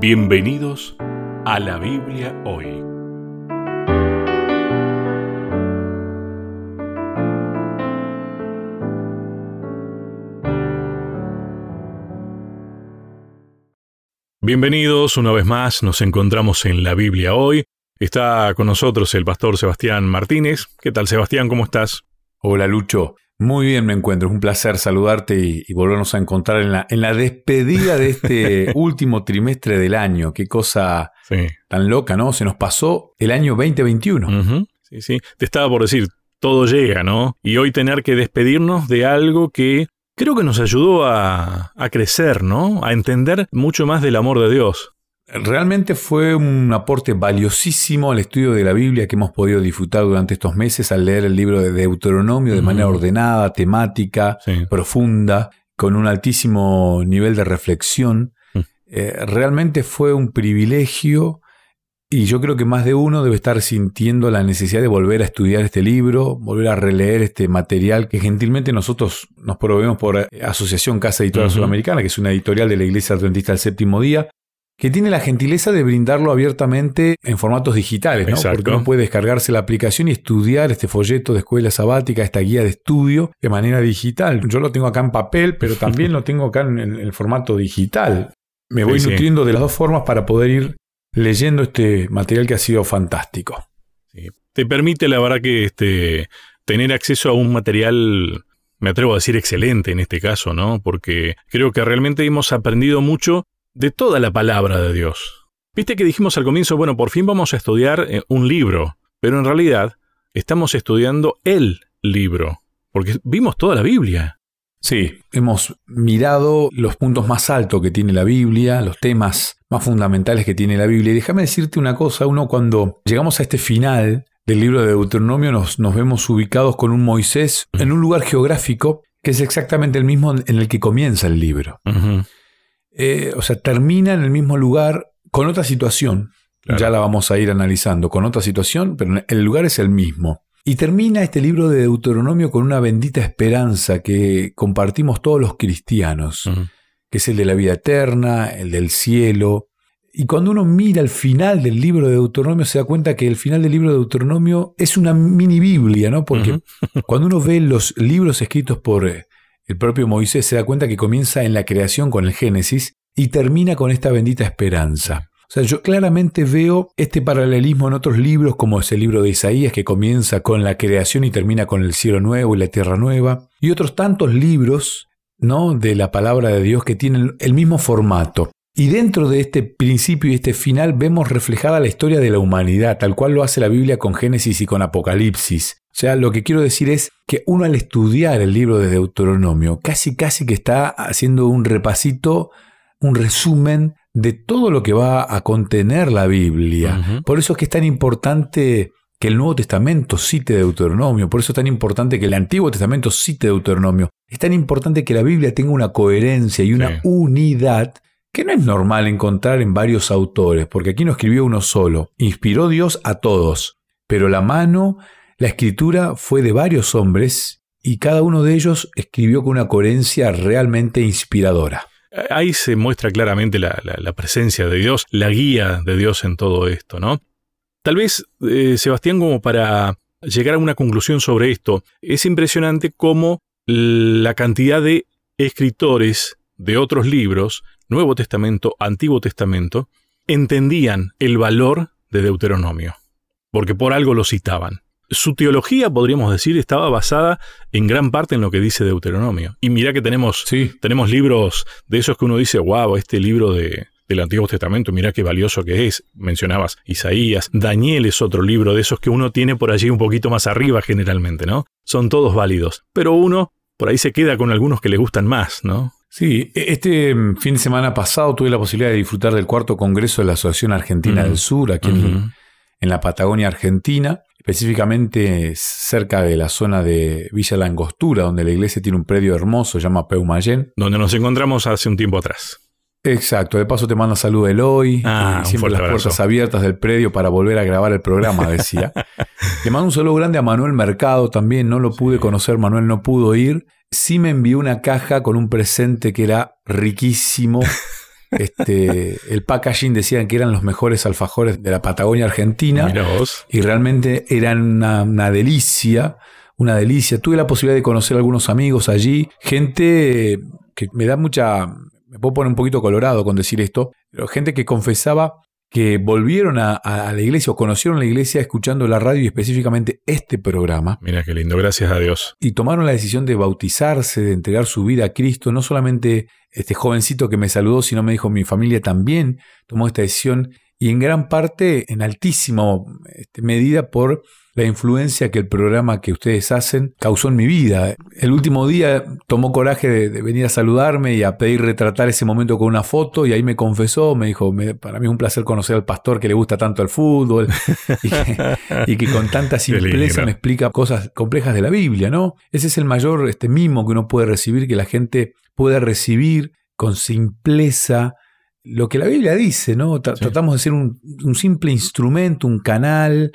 Bienvenidos a la Biblia hoy. Bienvenidos una vez más, nos encontramos en la Biblia hoy. Está con nosotros el pastor Sebastián Martínez. ¿Qué tal Sebastián? ¿Cómo estás? Hola Lucho, muy bien me encuentro, es un placer saludarte y, volvernos a encontrar en la, en la despedida de este último trimestre del año. Qué cosa tan loca, ¿no? Se nos pasó el año 2021. Sí, sí. Te estaba por decir, todo llega, ¿no? Y hoy tener que despedirnos de algo que creo que nos ayudó a, a crecer, ¿no? A entender mucho más del amor de Dios. Realmente fue un aporte valiosísimo al estudio de la Biblia que hemos podido disfrutar durante estos meses al leer el libro de Deuteronomio de manera ordenada, temática, profunda, con un altísimo nivel de reflexión. Mm. Eh, realmente fue un privilegio y yo creo que más de uno debe estar sintiendo la necesidad de volver a estudiar este libro, volver a releer este material que gentilmente nosotros nos proveemos por Asociación Casa Editorial Sudamericana, que es una editorial de la Iglesia Adventista del Séptimo Día, que tiene la gentileza de brindarlo abiertamente en formatos digitales, ¿no? Porque uno puede descargarse la aplicación y estudiar este folleto de escuela sabática, esta guía de estudio de manera digital. Yo lo tengo acá en papel, pero también lo tengo acá en, el formato digital. Me voy nutriendo de las dos formas para poder ir leyendo este material que ha sido fantástico. Te permite, la verdad, que este, tener acceso a un material me atrevo a decir excelente en este caso, ¿no? Porque creo que realmente hemos aprendido mucho de toda la palabra de Dios. Viste que dijimos al comienzo, bueno, por fin vamos a estudiar eh, un libro, pero en realidad estamos estudiando el libro, porque vimos toda la Biblia. Sí, hemos mirado los puntos más altos que tiene la Biblia, los temas más fundamentales que tiene la Biblia. Y déjame decirte una cosa, uno cuando llegamos a este final del libro de Deuteronomio nos, nos vemos ubicados con un Moisés en un lugar geográfico que es exactamente el mismo en el que comienza el libro. Eh, o sea, termina en el mismo lugar con otra situación. Ya la vamos a ir analizando, con otra situación, pero el lugar es el mismo. Y termina este libro de Deuteronomio con una bendita esperanza que compartimos todos los cristianos, que es el de la vida eterna, el del cielo. Y cuando uno mira el final del libro de Deuteronomio, se da cuenta que el final del libro de Deuteronomio es una mini Biblia, ¿no? Porque cuando uno ve los libros escritos por eh, el propio Moisés se da cuenta que comienza en la creación con el Génesis y termina con esta bendita esperanza. O sea, yo claramente veo este paralelismo en otros libros, como es el libro de Isaías, que comienza con la creación y termina con el cielo nuevo y la tierra nueva, y otros tantos libros ¿no? de la palabra de Dios que tienen el mismo formato. Y dentro de este principio y este final vemos reflejada la historia de la humanidad, tal cual lo hace la Biblia con Génesis y con Apocalipsis. O sea, lo que quiero decir es que uno al estudiar el libro de Deuteronomio, casi casi que está haciendo un repasito, un resumen de todo lo que va a contener la Biblia. Por eso es que es tan importante que el Nuevo Testamento cite Deuteronomio, por eso es tan importante que el Antiguo Testamento cite Deuteronomio. Es tan importante que la Biblia tenga una coherencia y una unidad que no es normal encontrar en varios autores, porque aquí no escribió uno solo. Inspiró Dios a todos, pero la mano la escritura fue de varios hombres y cada uno de ellos escribió con una coherencia realmente inspiradora. Ahí se muestra claramente la, presencia de Dios, la guía de Dios en todo esto, ¿no? Tal vez, eh, Sebastián, como para llegar a una conclusión sobre esto, es impresionante cómo la cantidad de escritores de otros libros, Nuevo Testamento, Antiguo Testamento, entendían el valor de Deuteronomio, porque por algo lo citaban su teología, podríamos decir, estaba basada en gran parte en lo que dice Deuteronomio. Y mira que tenemos, tenemos libros de esos que uno dice, wow, este libro de, del Antiguo Testamento, mira qué valioso que es. Mencionabas Isaías, Daniel es otro libro de esos que uno tiene por allí un poquito más arriba generalmente, ¿no? Son todos válidos. Pero uno por ahí se queda con algunos que le gustan más, ¿no? Sí, e-, este mm, fin de semana pasado tuve la posibilidad de disfrutar del cuarto congreso de la Asociación Argentina del Sur, aquí en, en la Patagonia Argentina específicamente cerca de la zona de Villa Langostura, donde la iglesia tiene un predio hermoso, se llama Peumayén. Donde nos encontramos hace un tiempo atrás. Exacto, de paso te manda salud Eloy, ah, siempre las puertas abiertas del predio para volver a grabar el programa, decía. Le mando un saludo grande a Manuel Mercado también, no lo pude conocer, Manuel no pudo ir. Sí me envió una caja con un presente que era riquísimo, Este, el packaging decían que eran los mejores alfajores de la Patagonia Argentina. Vos. Y realmente eran una, una delicia, una delicia. Tuve la posibilidad de conocer a algunos amigos allí, gente que me da mucha, me puedo poner un poquito colorado con decir esto, pero gente que confesaba que volvieron a, la iglesia o conocieron la iglesia escuchando la radio y específicamente este programa. Mira qué lindo, gracias a Dios. Y tomaron la decisión de bautizarse, de entregar su vida a Cristo. No solamente este jovencito que me saludó, sino me dijo mi familia también tomó esta decisión y en gran parte, en altísima este, medida por la influencia que el programa que ustedes hacen causó en mi vida. El último día tomó coraje de, venir a saludarme y a pedir retratar ese momento con una foto y ahí me confesó, me dijo, para mí es un placer conocer al pastor que le gusta tanto el fútbol y, que, con tanta simpleza me explica cosas complejas de la Biblia, ¿no? Ese es el mayor este, mimo que uno puede recibir, que la gente pueda recibir con simpleza lo que la Biblia dice, ¿no? Tratamos de ser un, un simple instrumento, un canal,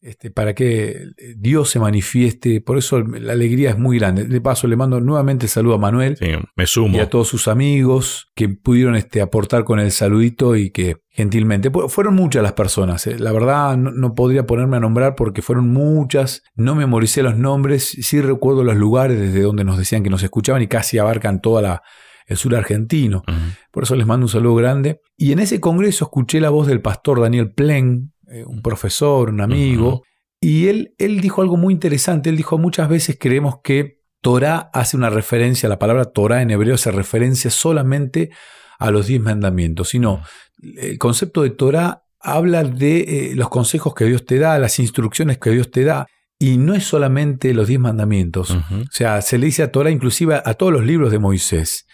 este, para que Dios se manifieste. Por eso la alegría es muy grande. De paso, le mando nuevamente el saludo a Manuel me sumo. y a todos sus amigos que pudieron este, aportar con el saludito y que gentilmente. Fueron muchas las personas. Eh. La verdad, no, podría ponerme a nombrar porque fueron muchas. No memoricé los nombres. Sí recuerdo los lugares desde donde nos decían que nos escuchaban y casi abarcan toda la, el sur argentino. Por eso les mando un saludo grande. Y en ese congreso escuché la voz del pastor Daniel Plen, eh, un profesor, un amigo, y él, él dijo algo muy interesante. Él dijo, muchas veces creemos que Torah hace una referencia, la palabra Torah en hebreo se referencia solamente a los diez mandamientos, sino el concepto de Torah habla de eh, los consejos que Dios te da, las instrucciones que Dios te da, y no es solamente los diez mandamientos. O sea, se le dice a Torah inclusive a todos los libros de Moisés.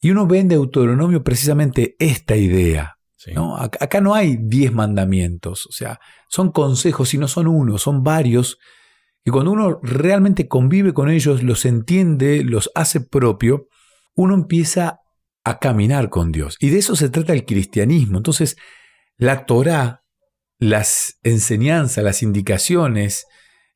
Y uno ve en Deuteronomio precisamente esta idea. Acá no hay diez mandamientos, o sea, son consejos y no son uno, son varios. Y cuando uno realmente convive con ellos, los entiende, los hace propio, uno empieza a caminar con Dios. Y de eso se trata el cristianismo. Entonces, la Torah, las enseñanzas, las indicaciones,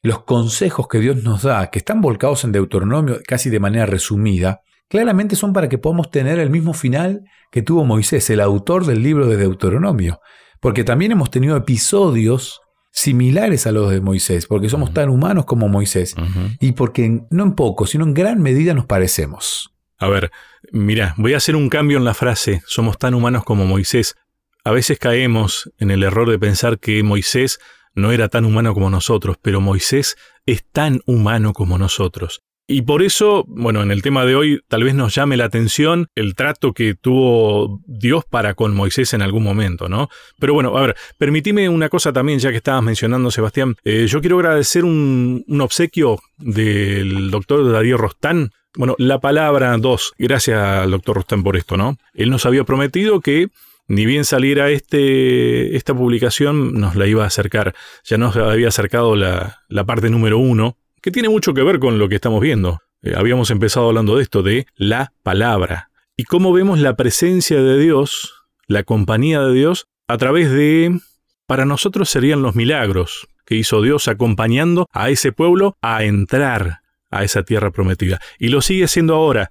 los consejos que Dios nos da, que están volcados en Deuteronomio casi de manera resumida, claramente son para que podamos tener el mismo final que tuvo Moisés, el autor del libro de Deuteronomio. Porque también hemos tenido episodios similares a los de Moisés, porque somos tan humanos como Moisés, y porque no en poco, sino en gran medida nos parecemos. A ver, mira, voy a hacer un cambio en la frase, somos tan humanos como Moisés. A veces caemos en el error de pensar que Moisés no era tan humano como nosotros, pero Moisés es tan humano como nosotros. Y por eso, bueno, en el tema de hoy tal vez nos llame la atención el trato que tuvo Dios para con Moisés en algún momento, ¿no? Pero bueno, a ver, permitime una cosa también, ya que estabas mencionando, Sebastián. Eh, yo quiero agradecer un, obsequio del doctor Darío Rostán. Bueno, la palabra dos. Gracias al doctor Rostán por esto, ¿no? Él nos había prometido que ni bien saliera este, esta publicación, nos la iba a acercar. Ya nos había acercado la, la parte número uno que tiene mucho que ver con lo que estamos viendo. Eh, habíamos empezado hablando de esto, de la palabra. Y cómo vemos la presencia de Dios, la compañía de Dios, a través de, para nosotros serían los milagros que hizo Dios acompañando a ese pueblo a entrar a esa tierra prometida. Y lo sigue haciendo ahora.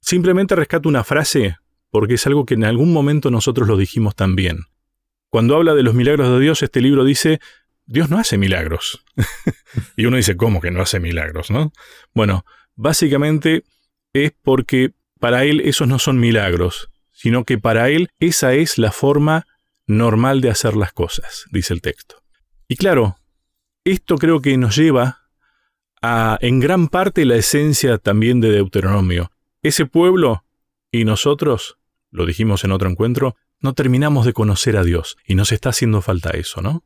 Simplemente rescato una frase porque es algo que en algún momento nosotros lo dijimos también. Cuando habla de los milagros de Dios, este libro dice, Dios no hace milagros. y uno dice, ¿cómo que no hace milagros? ¿no? Bueno, básicamente es porque para Él esos no son milagros, sino que para Él esa es la forma normal de hacer las cosas, dice el texto. Y claro, esto creo que nos lleva a, en gran parte, la esencia también de Deuteronomio. Ese pueblo y nosotros, lo dijimos en otro encuentro, no terminamos de conocer a Dios y nos está haciendo falta eso, ¿no?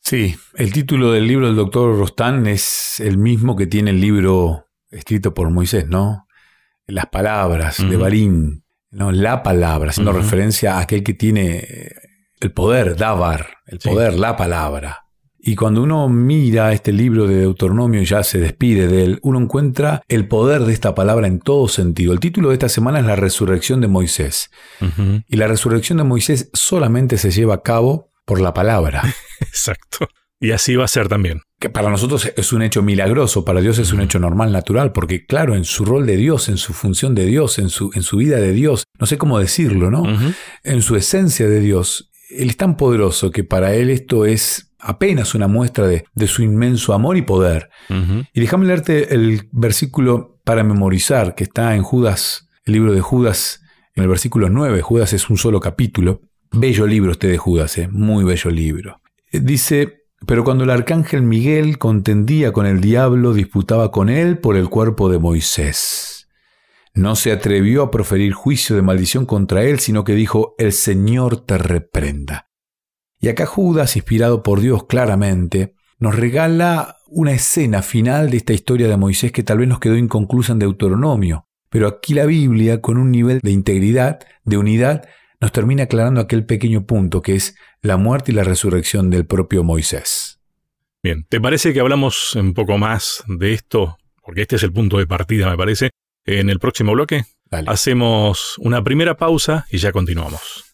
Sí, el título del libro del doctor Rostán es el mismo que tiene el libro escrito por Moisés, ¿no? Las palabras de Barín, ¿no? La palabra, haciendo referencia a aquel que tiene eh, el poder, Dabar, el poder, la palabra. Y cuando uno mira este libro de Deuteronomio y ya se despide de él, uno encuentra el poder de esta palabra en todo sentido. El título de esta semana es La resurrección de Moisés. Y la resurrección de Moisés solamente se lleva a cabo por la palabra. Exacto. Y así va a ser también. Que para nosotros es un hecho milagroso, para Dios es un hecho normal, natural, porque claro, en su rol de Dios, en su función de Dios, en su, en su vida de Dios, no sé cómo decirlo, ¿no? En su esencia de Dios, Él es tan poderoso que para Él esto es apenas una muestra de, su inmenso amor y poder. Y déjame leerte el versículo para memorizar, que está en Judas, el libro de Judas, en el versículo 9. Judas es un solo capítulo. Bello libro este de Judas, ¿eh? muy bello libro. Dice, pero cuando el arcángel Miguel contendía con el diablo, disputaba con él por el cuerpo de Moisés. No se atrevió a proferir juicio de maldición contra él, sino que dijo, el Señor te reprenda. Y acá Judas, inspirado por Dios claramente, nos regala una escena final de esta historia de Moisés que tal vez nos quedó inconclusa en Deuteronomio. Pero aquí la Biblia, con un nivel de integridad, de unidad, nos termina aclarando aquel pequeño punto que es la muerte y la resurrección del propio Moisés. Bien, ¿te parece que hablamos un poco más de esto? Porque este es el punto de partida, me parece. En el próximo bloque hacemos una primera pausa y ya continuamos.